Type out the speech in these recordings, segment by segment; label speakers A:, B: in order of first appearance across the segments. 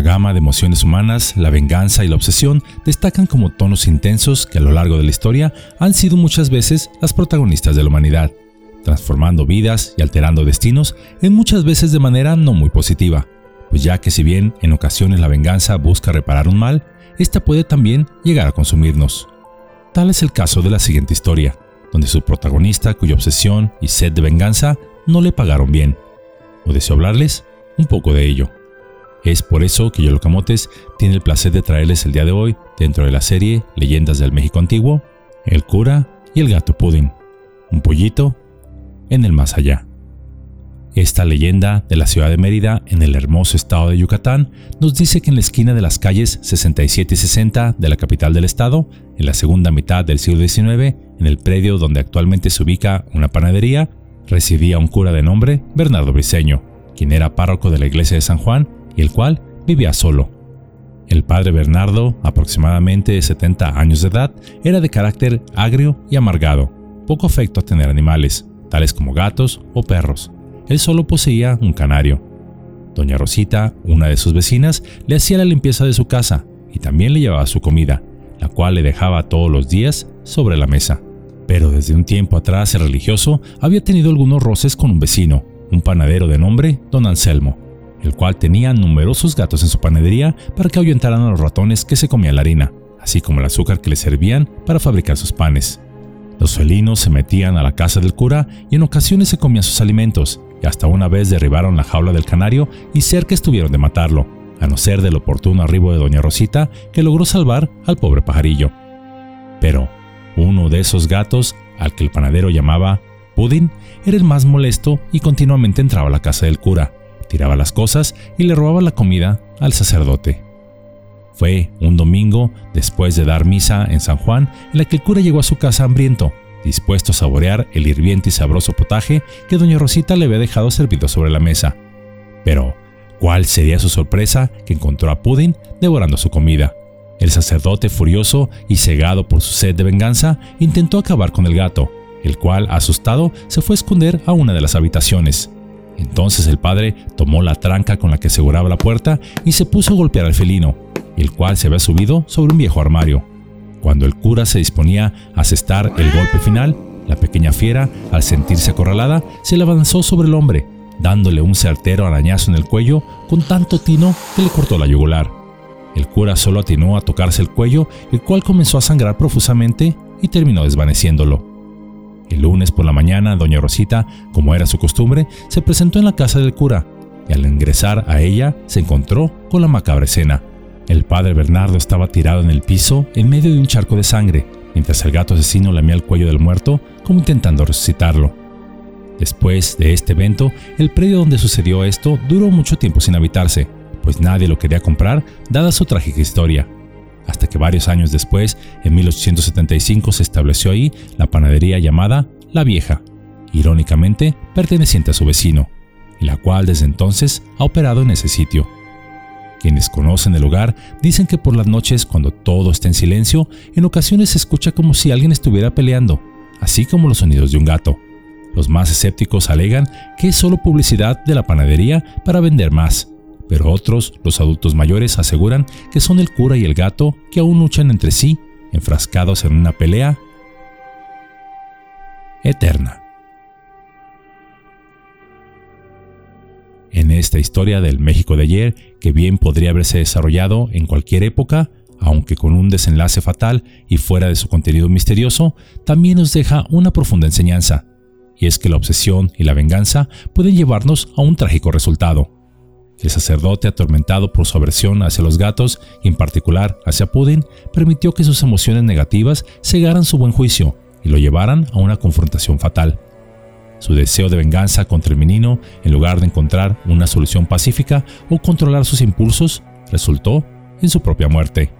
A: la gama de emociones humanas, la venganza y la obsesión destacan como tonos intensos que a lo largo de la historia han sido muchas veces las protagonistas de la humanidad, transformando vidas y alterando destinos en muchas veces de manera no muy positiva, pues ya que si bien en ocasiones la venganza busca reparar un mal, esta puede también llegar a consumirnos. Tal es el caso de la siguiente historia, donde su protagonista, cuya obsesión y sed de venganza no le pagaron bien. O deseo hablarles un poco de ello. Es por eso que Yolocamotes tiene el placer de traerles el día de hoy, dentro de la serie Leyendas del México Antiguo, el cura y el gato Pudding, un pollito en el más allá. Esta leyenda de la ciudad de Mérida, en el hermoso estado de Yucatán, nos dice que en la esquina de las calles 67 y 60 de la capital del estado, en la segunda mitad del siglo XIX, en el predio donde actualmente se ubica una panadería, residía un cura de nombre Bernardo Briceño, quien era párroco de la iglesia de San Juan el cual vivía solo. El padre Bernardo, aproximadamente de 70 años de edad, era de carácter agrio y amargado, poco afecto a tener animales, tales como gatos o perros. Él solo poseía un canario. Doña Rosita, una de sus vecinas, le hacía la limpieza de su casa y también le llevaba su comida, la cual le dejaba todos los días sobre la mesa. Pero desde un tiempo atrás el religioso había tenido algunos roces con un vecino, un panadero de nombre Don Anselmo, el cual tenía numerosos gatos en su panadería para que ahuyentaran a los ratones que se comían la harina, así como el azúcar que le servían para fabricar sus panes. Los felinos se metían a la casa del cura y en ocasiones se comían sus alimentos, y hasta una vez derribaron la jaula del canario y cerca estuvieron de matarlo, a no ser del oportuno arribo de doña Rosita que logró salvar al pobre pajarillo. Pero uno de esos gatos, al que el panadero llamaba Pudding, era el más molesto y continuamente entraba a la casa del cura, tiraba las cosas y le robaba la comida al sacerdote. Fue un domingo, después de dar misa en San Juan, en la que el cura llegó a su casa hambriento, dispuesto a saborear el hirviente y sabroso potaje que doña Rosita le había dejado servido sobre la mesa. Pero, ¿cuál sería su sorpresa que encontró a Pudding devorando su comida? El sacerdote, furioso y cegado por su sed de venganza, intentó acabar con el gato, el cual, asustado, se fue a esconder a una de las habitaciones. Entonces el padre tomó la tranca con la que aseguraba la puerta y se puso a golpear al felino, el cual se había subido sobre un viejo armario. Cuando el cura se disponía a asestar el golpe final, la pequeña fiera, al sentirse acorralada, se le avanzó sobre el hombre, dándole un certero arañazo en el cuello con tanto tino que le cortó la yugular. El cura solo atinó a tocarse el cuello, el cual comenzó a sangrar profusamente y terminó desvaneciéndolo. El lunes por la mañana, doña Rosita, como era su costumbre, se presentó en la casa del cura, y al ingresar a ella se encontró con la macabra escena. El padre Bernardo estaba tirado en el piso en medio de un charco de sangre, mientras el gato asesino lamía el cuello del muerto como intentando resucitarlo. Después de este evento, el predio donde sucedió esto duró mucho tiempo sin habitarse, pues nadie lo quería comprar dada su trágica historia hasta que varios años después, en 1875, se estableció ahí la panadería llamada La Vieja, irónicamente perteneciente a su vecino, la cual desde entonces ha operado en ese sitio. Quienes conocen el lugar dicen que por las noches, cuando todo está en silencio, en ocasiones se escucha como si alguien estuviera peleando, así como los sonidos de un gato. Los más escépticos alegan que es solo publicidad de la panadería para vender más, pero otros, los adultos mayores, aseguran que son el cura y el gato que aún luchan entre sí, enfrascados en una pelea eterna. En esta historia del México de ayer, que bien podría haberse desarrollado en cualquier época, aunque con un desenlace fatal y fuera de su contenido misterioso, también nos deja una profunda enseñanza, y es que la obsesión y la venganza pueden llevarnos a un trágico resultado. El sacerdote, atormentado por su aversión hacia los gatos y en particular hacia Pudding, permitió que sus emociones negativas cegaran su buen juicio y lo llevaran a una confrontación fatal. Su deseo de venganza contra el menino, en lugar de encontrar una solución pacífica o controlar sus impulsos, resultó en su propia muerte.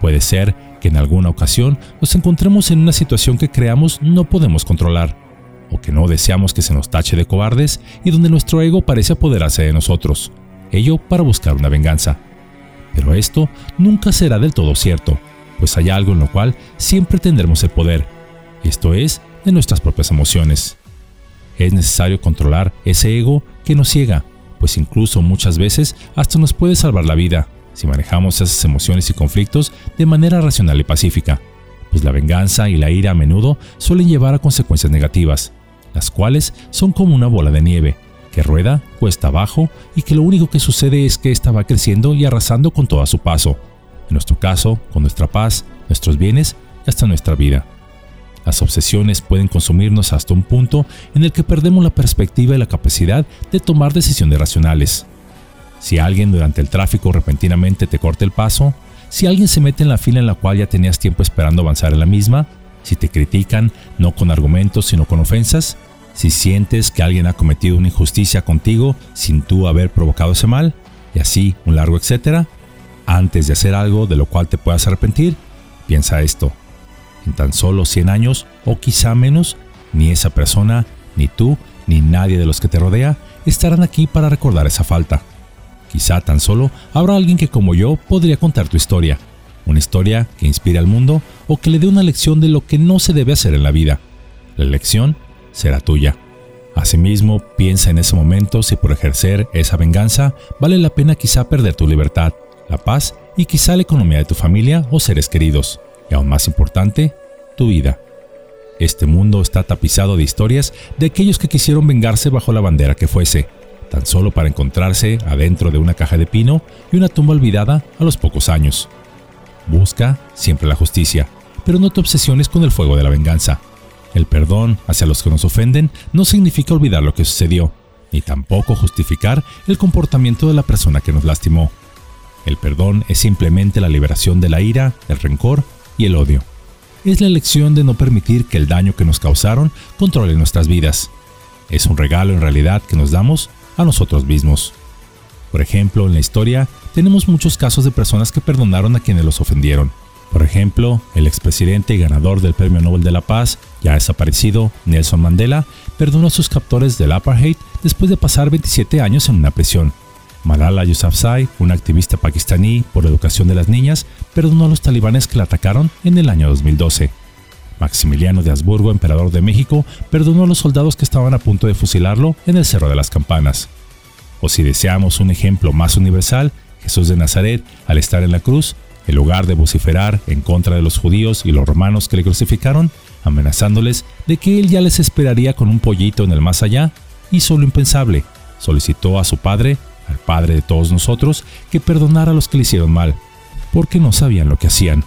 A: Puede ser que en alguna ocasión nos encontremos en una situación que creamos no podemos controlar o que no deseamos que se nos tache de cobardes y donde nuestro ego parece apoderarse de nosotros, ello para buscar una venganza. Pero esto nunca será del todo cierto, pues hay algo en lo cual siempre tendremos el poder, esto es, de nuestras propias emociones. Es necesario controlar ese ego que nos ciega, pues incluso muchas veces hasta nos puede salvar la vida si manejamos esas emociones y conflictos de manera racional y pacífica, pues la venganza y la ira a menudo suelen llevar a consecuencias negativas, las cuales son como una bola de nieve, que rueda cuesta abajo y que lo único que sucede es que ésta va creciendo y arrasando con todo a su paso, en nuestro caso, con nuestra paz, nuestros bienes y hasta nuestra vida. Las obsesiones pueden consumirnos hasta un punto en el que perdemos la perspectiva y la capacidad de tomar decisiones racionales. Si alguien durante el tráfico repentinamente te corta el paso, si alguien se mete en la fila en la cual ya tenías tiempo esperando avanzar en la misma, si te critican no con argumentos sino con ofensas, si sientes que alguien ha cometido una injusticia contigo sin tú haber provocado ese mal, y así un largo etcétera, antes de hacer algo de lo cual te puedas arrepentir, piensa esto. En tan solo 100 años o quizá menos, ni esa persona, ni tú, ni nadie de los que te rodea estarán aquí para recordar esa falta. Quizá tan solo habrá alguien que como yo podría contar tu historia, una historia que inspire al mundo o que le dé una lección de lo que no se debe hacer en la vida. La lección será tuya. Asimismo, piensa en ese momento si por ejercer esa venganza vale la pena quizá perder tu libertad, la paz y quizá la economía de tu familia o seres queridos y aún más importante, tu vida. Este mundo está tapizado de historias de aquellos que quisieron vengarse bajo la bandera que fuese, tan solo para encontrarse adentro de una caja de pino y una tumba olvidada a los pocos años. Busca siempre la justicia, pero no te obsesiones con el fuego de la venganza. El perdón hacia los que nos ofenden no significa olvidar lo que sucedió, ni tampoco justificar el comportamiento de la persona que nos lastimó. El perdón es simplemente la liberación de la ira, el rencor y el odio. Es la elección de no permitir que el daño que nos causaron controle nuestras vidas. Es un regalo en realidad que nos damos a nosotros mismos. Por ejemplo, en la historia tenemos muchos casos de personas que perdonaron a quienes los ofendieron. Por ejemplo, el expresidente y ganador del Premio Nobel de la Paz, ya desaparecido, Nelson Mandela, perdonó a sus captores del apartheid después de pasar 27 años en una prisión. Malala Yousafzai, una activista pakistaní por educación de las niñas, perdonó a los talibanes que la atacaron en el año 2012. Maximiliano de Habsburgo, emperador de México, perdonó a los soldados que estaban a punto de fusilarlo en el Cerro de las Campanas. O si deseamos un ejemplo más universal, Jesús de Nazaret, al estar en la cruz, en lugar de vociferar en contra de los judíos y los romanos que le crucificaron, amenazándoles de que él ya les esperaría con un pollito en el más allá, hizo lo impensable, solicitó a su padre al Padre de todos nosotros, que perdonara a los que le hicieron mal, porque no sabían lo que hacían.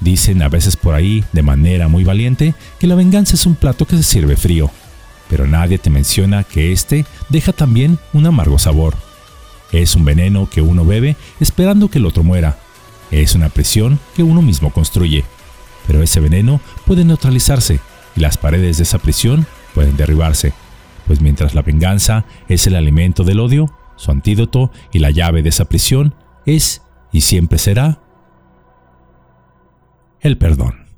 A: Dicen a veces por ahí, de manera muy valiente, que la venganza es un plato que se sirve frío, pero nadie te menciona que éste deja también un amargo sabor. Es un veneno que uno bebe esperando que el otro muera. Es una prisión que uno mismo construye. Pero ese veneno puede neutralizarse y las paredes de esa prisión pueden derribarse, pues mientras la venganza es el alimento del odio, su antídoto y la llave de esa prisión es y siempre será el perdón.